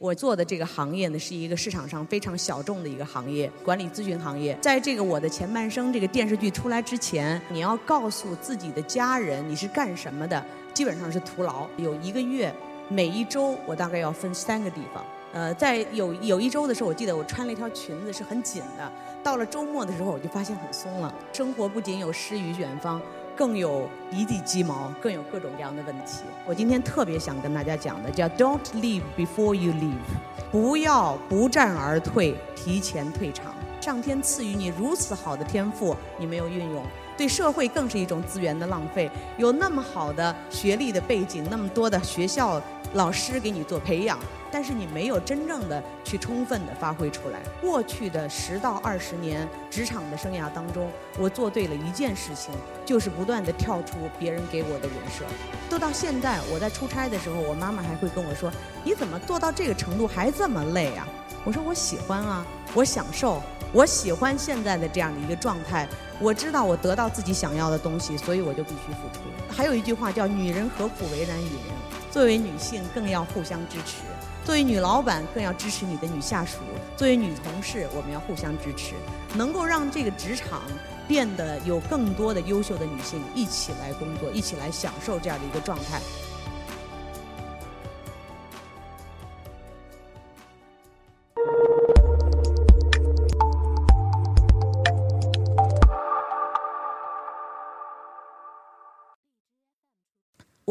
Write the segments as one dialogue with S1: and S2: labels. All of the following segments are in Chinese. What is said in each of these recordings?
S1: 我做的这个行业呢，是一个市场上非常小众的一个行业，管理咨询行业。在这个我的前半生这个电视剧出来之前，你要告诉自己的家人你是干什么的，基本上是徒劳。有一个月，每一周我大概要分三个地方。呃，在有有一周的时候，我记得我穿了一条裙子是很紧的，到了周末的时候，我就发现很松了。生活不仅有诗与远方。更有一地鸡毛，更有各种各样的问题。我今天特别想跟大家讲的，叫 "Don't leave before you leave"，不要不战而退，提前退场。上天赐予你如此好的天赋，你没有运用，对社会更是一种资源的浪费。有那么好的学历的背景，那么多的学校老师给你做培养。但是你没有真正的去充分的发挥出来。过去的十到二十年职场的生涯当中，我做对了一件事情，就是不断的跳出别人给我的人设。都到现在，我在出差的时候，我妈妈还会跟我说：“你怎么做到这个程度还这么累啊？”我说：“我喜欢啊，我享受，我喜欢现在的这样的一个状态。我知道我得到自己想要的东西，所以我就必须付出。”还有一句话叫“女人何苦为难女人”，作为女性更要互相支持。作为女老板，更要支持你的女下属；作为女同事，我们要互相支持，能够让这个职场变得有更多的优秀的女性一起来工作，一起来享受这样的一个状态。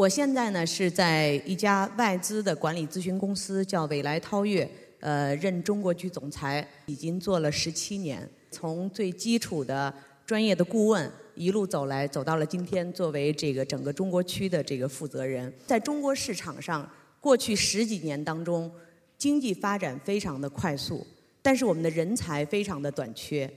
S1: 我现在呢是在一家外资的管理咨询公司，叫未来韬悦，呃，任中国区总裁，已经做了十七年。从最基础的专业的顾问一路走来，走到了今天，作为这个整个中国区的这个负责人。在中国市场上，过去十几年当中，经济发展非常的快速，但是我们的人才非常的短缺。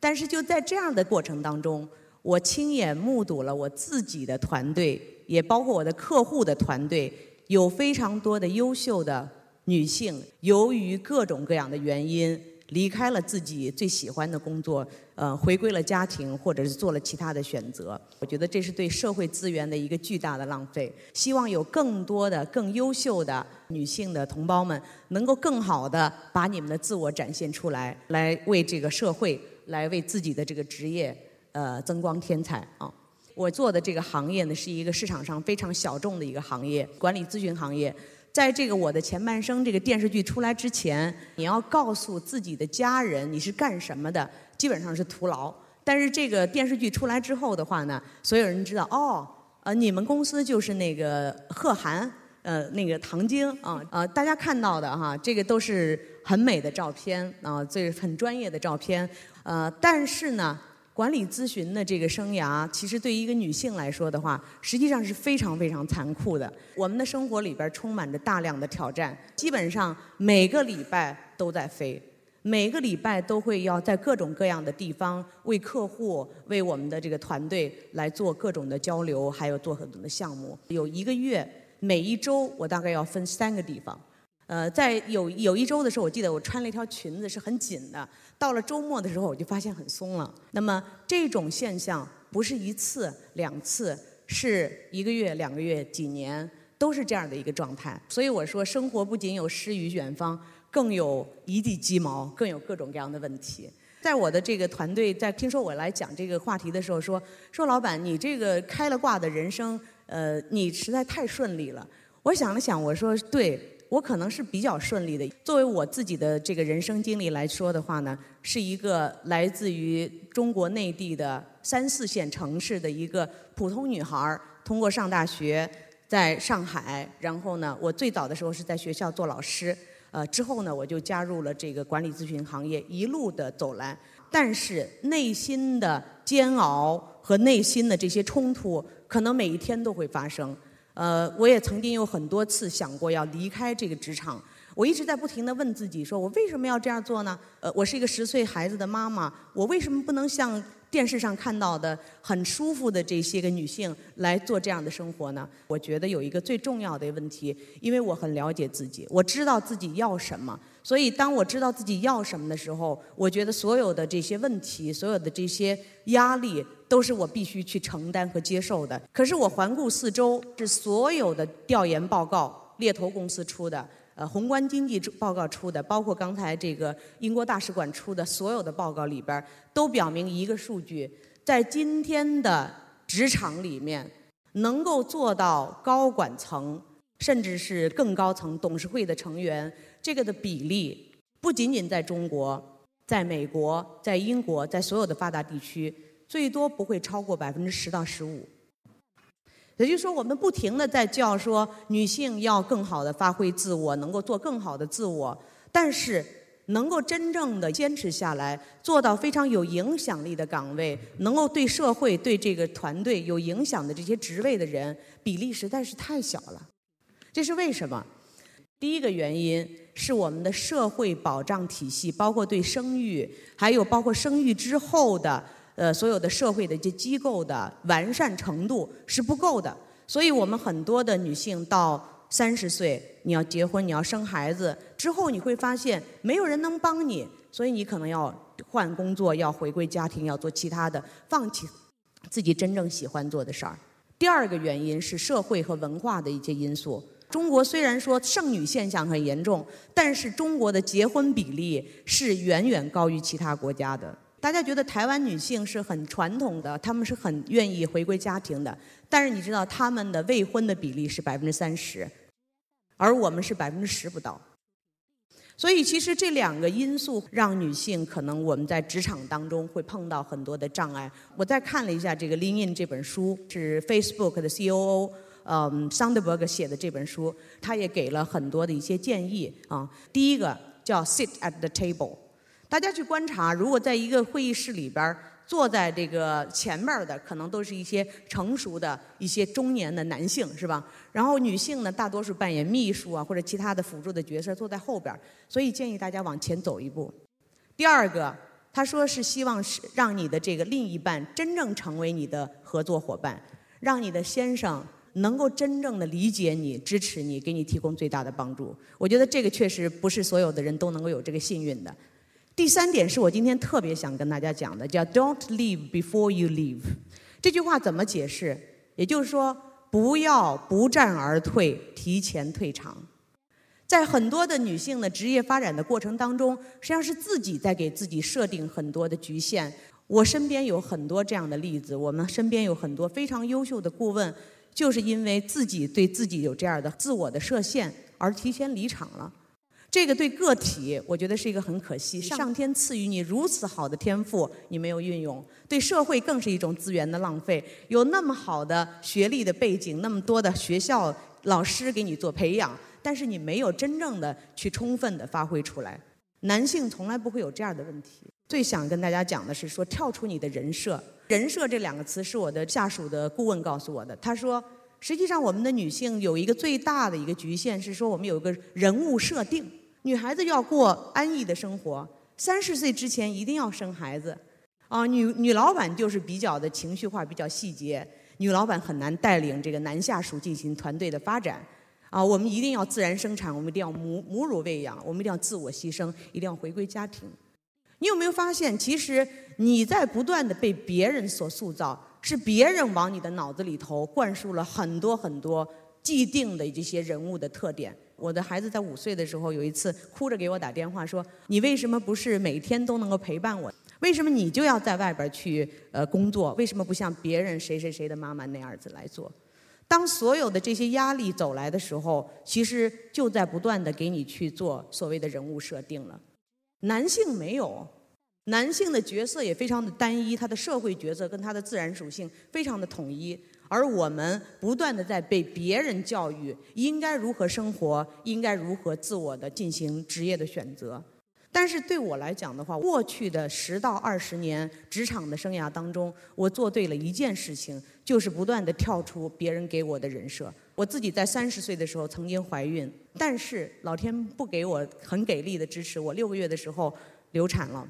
S1: 但是就在这样的过程当中，我亲眼目睹了我自己的团队。也包括我的客户的团队，有非常多的优秀的女性，由于各种各样的原因，离开了自己最喜欢的工作，呃，回归了家庭，或者是做了其他的选择。我觉得这是对社会资源的一个巨大的浪费。希望有更多的、更优秀的女性的同胞们，能够更好的把你们的自我展现出来，来为这个社会，来为自己的这个职业，呃，增光添彩啊。我做的这个行业呢，是一个市场上非常小众的一个行业，管理咨询行业。在这个我的前半生这个电视剧出来之前，你要告诉自己的家人你是干什么的，基本上是徒劳。但是这个电视剧出来之后的话呢，所有人知道哦，呃，你们公司就是那个贺涵，呃，那个唐晶啊，呃，大家看到的哈，这个都是很美的照片啊，这是很专业的照片，呃，但是呢。管理咨询的这个生涯，其实对于一个女性来说的话，实际上是非常非常残酷的。我们的生活里边充满着大量的挑战，基本上每个礼拜都在飞，每个礼拜都会要在各种各样的地方为客户、为我们的这个团队来做各种的交流，还有做很多的项目。有一个月，每一周我大概要分三个地方。呃，在有有一周的时候，我记得我穿了一条裙子是很紧的。到了周末的时候，我就发现很松了。那么这种现象不是一次两次，是一个月、两个月、几年，都是这样的一个状态。所以我说，生活不仅有诗与远方，更有一地鸡毛，更有各种各样的问题。在我的这个团队在听说我来讲这个话题的时候，说说老板，你这个开了挂的人生，呃，你实在太顺利了。我想了想，我说对。我可能是比较顺利的。作为我自己的这个人生经历来说的话呢，是一个来自于中国内地的三四线城市的一个普通女孩儿，通过上大学在上海，然后呢，我最早的时候是在学校做老师，呃，之后呢，我就加入了这个管理咨询行业，一路的走来。但是内心的煎熬和内心的这些冲突，可能每一天都会发生。呃，我也曾经有很多次想过要离开这个职场，我一直在不停的问自己，说我为什么要这样做呢？呃，我是一个十岁孩子的妈妈，我为什么不能像电视上看到的很舒服的这些个女性来做这样的生活呢？我觉得有一个最重要的问题，因为我很了解自己，我知道自己要什么。所以，当我知道自己要什么的时候，我觉得所有的这些问题，所有的这些压力，都是我必须去承担和接受的。可是，我环顾四周，是所有的调研报告，猎头公司出的，呃宏观经济报告出的，包括刚才这个英国大使馆出的所有的报告里边，都表明一个数据：在今天的职场里面，能够做到高管层，甚至是更高层董事会的成员，这个的比例，不仅仅在中国，在美国，在英国，在所有的发达地区。最多不会超过百分之十到十五，也就是说，我们不停的在叫说女性要更好的发挥自我，能够做更好的自我，但是能够真正的坚持下来，做到非常有影响力的岗位，能够对社会、对这个团队有影响的这些职位的人，比例实在是太小了。这是为什么？第一个原因是我们的社会保障体系，包括对生育，还有包括生育之后的。呃，所有的社会的一些机构的完善程度是不够的，所以我们很多的女性到三十岁，你要结婚，你要生孩子之后，你会发现没有人能帮你，所以你可能要换工作，要回归家庭，要做其他的，放弃自己真正喜欢做的事儿。第二个原因是社会和文化的一些因素。中国虽然说剩女现象很严重，但是中国的结婚比例是远远高于其他国家的。大家觉得台湾女性是很传统的，她们是很愿意回归家庭的。但是你知道，她们的未婚的比例是百分之三十，而我们是百分之十不到。所以，其实这两个因素让女性可能我们在职场当中会碰到很多的障碍。我再看了一下这个《Lean In》这本书，是 Facebook 的 COO 嗯 Sandberg 写的这本书，他也给了很多的一些建议啊。第一个叫 “Sit at the table”。大家去观察，如果在一个会议室里边坐在这个前面的，可能都是一些成熟的一些中年的男性，是吧？然后女性呢，大多数扮演秘书啊或者其他的辅助的角色，坐在后边。所以建议大家往前走一步。第二个，他说是希望是让你的这个另一半真正成为你的合作伙伴，让你的先生能够真正的理解你、支持你、给你提供最大的帮助。我觉得这个确实不是所有的人都能够有这个幸运的。第三点是我今天特别想跟大家讲的，叫 "Don't leave before you leave"。这句话怎么解释？也就是说，不要不战而退，提前退场。在很多的女性的职业发展的过程当中，实际上是自己在给自己设定很多的局限。我身边有很多这样的例子，我们身边有很多非常优秀的顾问，就是因为自己对自己有这样的自我的设限而提前离场了。这个对个体，我觉得是一个很可惜。上天赐予你如此好的天赋，你没有运用；对社会更是一种资源的浪费。有那么好的学历的背景，那么多的学校老师给你做培养，但是你没有真正的去充分的发挥出来。男性从来不会有这样的问题。最想跟大家讲的是说，跳出你的人设。人设这两个词是我的下属的顾问告诉我的。他说，实际上我们的女性有一个最大的一个局限是说，我们有一个人物设定。女孩子要过安逸的生活，三十岁之前一定要生孩子。啊，女女老板就是比较的情绪化，比较细节。女老板很难带领这个男下属进行团队的发展。啊，我们一定要自然生产，我们一定要母母乳喂养，我们一定要自我牺牲，一定要回归家庭。你有没有发现，其实你在不断的被别人所塑造，是别人往你的脑子里头灌输了很多很多既定的这些人物的特点。我的孩子在五岁的时候，有一次哭着给我打电话说：“你为什么不是每天都能够陪伴我？为什么你就要在外边去呃工作？为什么不像别人谁谁谁的妈妈那样子来做？”当所有的这些压力走来的时候，其实就在不断的给你去做所谓的人物设定了。男性没有，男性的角色也非常的单一，他的社会角色跟他的自然属性非常的统一。而我们不断的在被别人教育应该如何生活，应该如何自我的进行职业的选择。但是对我来讲的话，过去的十到二十年职场的生涯当中，我做对了一件事情，就是不断的跳出别人给我的人设。我自己在三十岁的时候曾经怀孕，但是老天不给我很给力的支持，我六个月的时候流产了。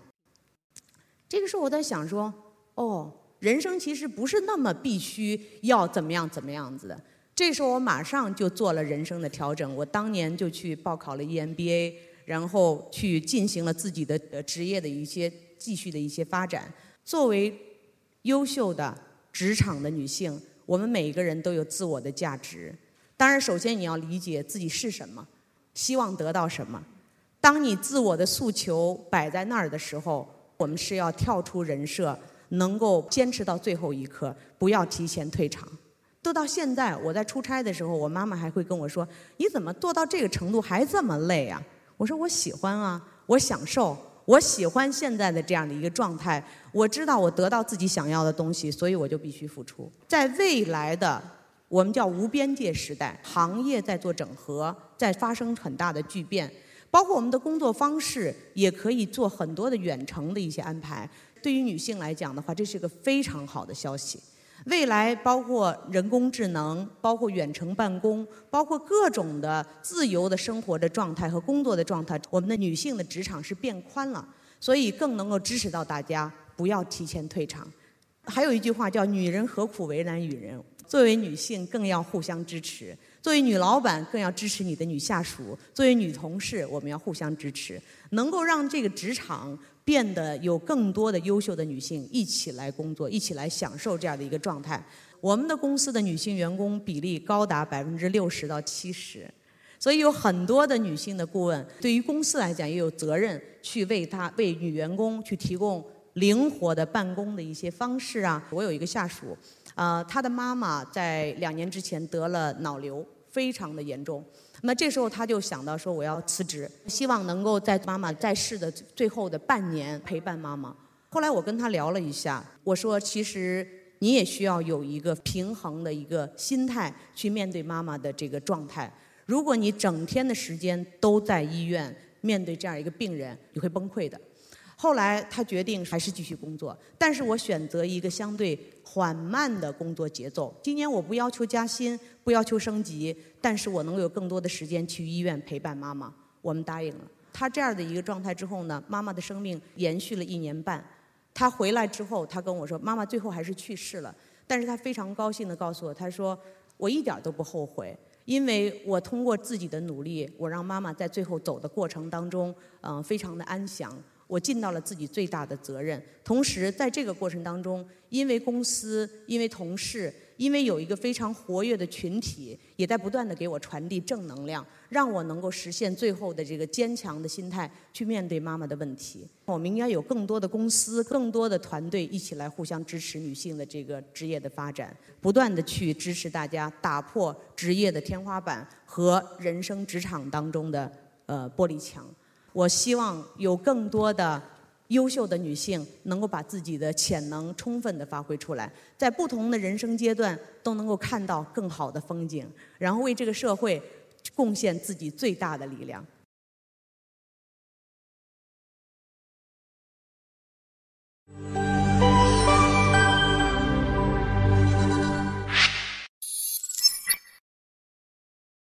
S1: 这个时候我在想说，哦。人生其实不是那么必须要怎么样怎么样子的。这时候我马上就做了人生的调整，我当年就去报考了 EMBA，然后去进行了自己的职业的一些继续的一些发展。作为优秀的职场的女性，我们每一个人都有自我的价值。当然，首先你要理解自己是什么。希望得到什么？当你自我的诉求摆在那儿的时候，我们是要跳出人设，能够坚持到最后一刻，不要提前退场。都到现在，我在出差的时候，我妈妈还会跟我说：“你怎么做到这个程度还这么累啊？”我说：“我喜欢啊，我享受，我喜欢现在的这样的一个状态。我知道我得到自己想要的东西，所以我就必须付出。在未来的我们叫无边界时代，行业在做整合，在发生很大的巨变，包括我们的工作方式也可以做很多的远程的一些安排。对于女性来讲的话，这是个非常好的消息。”未来包括人工智能，包括远程办公，包括各种的自由的生活的状态和工作的状态，我们的女性的职场是变宽了，所以更能够支持到大家不要提前退场。还有一句话叫“女人何苦为难女人”，作为女性更要互相支持，作为女老板更要支持你的女下属，作为女同事我们要互相支持，能够让这个职场。变得有更多的优秀的女性一起来工作，一起来享受这样的一个状态。我们的公司的女性员工比例高达百分之六十到七十，所以有很多的女性的顾问，对于公司来讲也有责任去为她为女员工去提供灵活的办公的一些方式啊。我有一个下属，啊，他的妈妈在两年之前得了脑瘤，非常的严重。那这时候他就想到说我要辞职，希望能够在妈妈在世的最后的半年陪伴妈妈。后来我跟他聊了一下，我说其实你也需要有一个平衡的一个心态去面对妈妈的这个状态。如果你整天的时间都在医院面对这样一个病人，你会崩溃的。后来他决定还是继续工作，但是我选择一个相对缓慢的工作节奏。今年我不要求加薪，不要求升级，但是我能有更多的时间去医院陪伴妈妈。我们答应了。他这样的一个状态之后呢，妈妈的生命延续了一年半。他回来之后，他跟我说，妈妈最后还是去世了，但是他非常高兴的告诉我，他说我一点都不后悔，因为我通过自己的努力，我让妈妈在最后走的过程当中，嗯，非常的安详。我尽到了自己最大的责任，同时在这个过程当中，因为公司，因为同事，因为有一个非常活跃的群体，也在不断的给我传递正能量，让我能够实现最后的这个坚强的心态去面对妈妈的问题。我们应该有更多的公司，更多的团队一起来互相支持女性的这个职业的发展，不断的去支持大家打破职业的天花板和人生职场当中的呃玻璃墙。我希望有更多的优秀的女性能够把自己的潜能充分的发挥出来，在不同的人生阶段都能够看到更好的风景，然后为这个社会贡献自己最大的力量。